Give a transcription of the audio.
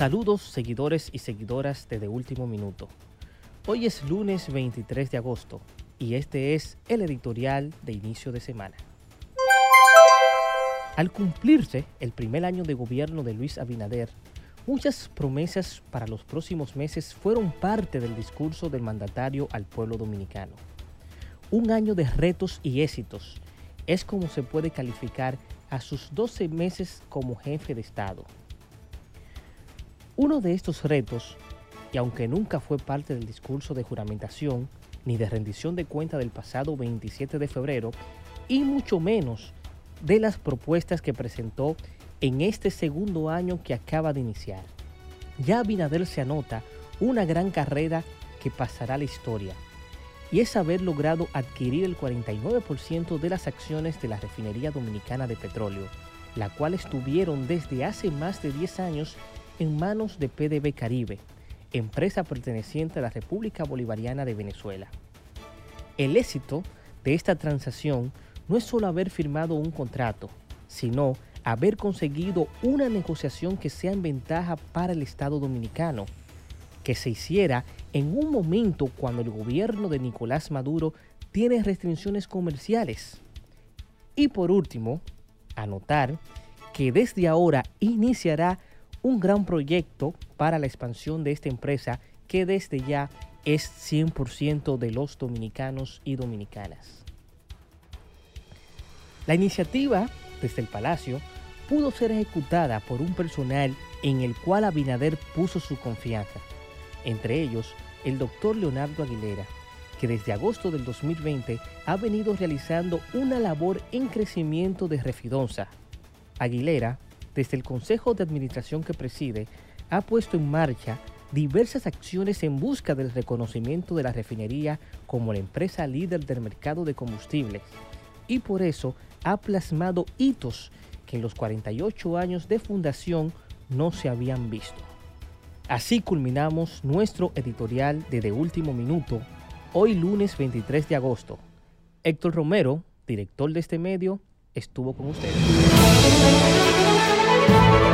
Saludos seguidores y seguidoras de Último Minuto. Hoy es lunes 23 de agosto y este es el editorial de inicio de semana. Al cumplirse el primer año de gobierno de Luis Abinader, muchas promesas para los próximos meses fueron parte del discurso del mandatario al pueblo dominicano. Un año de retos y éxitos es como se puede calificar a sus 12 meses como jefe de Estado. Uno de estos retos, y aunque nunca fue parte del discurso de juramentación ni de rendición de cuenta del pasado 27 de febrero, y mucho menos de las propuestas que presentó en este segundo año que acaba de iniciar. Ya Abinader se anota una gran carrera que pasará a la historia, y es haber logrado adquirir el 49% de las acciones de la refinería dominicana de petróleo, la cual estuvieron desde hace más de 10 años en manos de PDB Caribe, empresa perteneciente a la República Bolivariana de Venezuela. El éxito de esta transacción no es solo haber firmado un contrato, sino haber conseguido una negociación que sea en ventaja para el Estado dominicano, que se hiciera en un momento cuando el gobierno de Nicolás Maduro tiene restricciones comerciales. Y por último, anotar que desde ahora iniciará un gran proyecto para la expansión de esta empresa que desde ya es 100% de los dominicanos y dominicanas. La iniciativa desde el Palacio pudo ser ejecutada por un personal en el cual Abinader puso su confianza, entre ellos el doctor Leonardo Aguilera, que desde agosto del 2020 ha venido realizando una labor en crecimiento de Refidonza. Aguilera desde el Consejo de Administración que preside, ha puesto en marcha diversas acciones en busca del reconocimiento de la refinería como la empresa líder del mercado de combustibles y por eso ha plasmado hitos que en los 48 años de fundación no se habían visto. Así culminamos nuestro editorial de De Último Minuto, hoy lunes 23 de agosto. Héctor Romero, director de este medio, estuvo con ustedes. thank you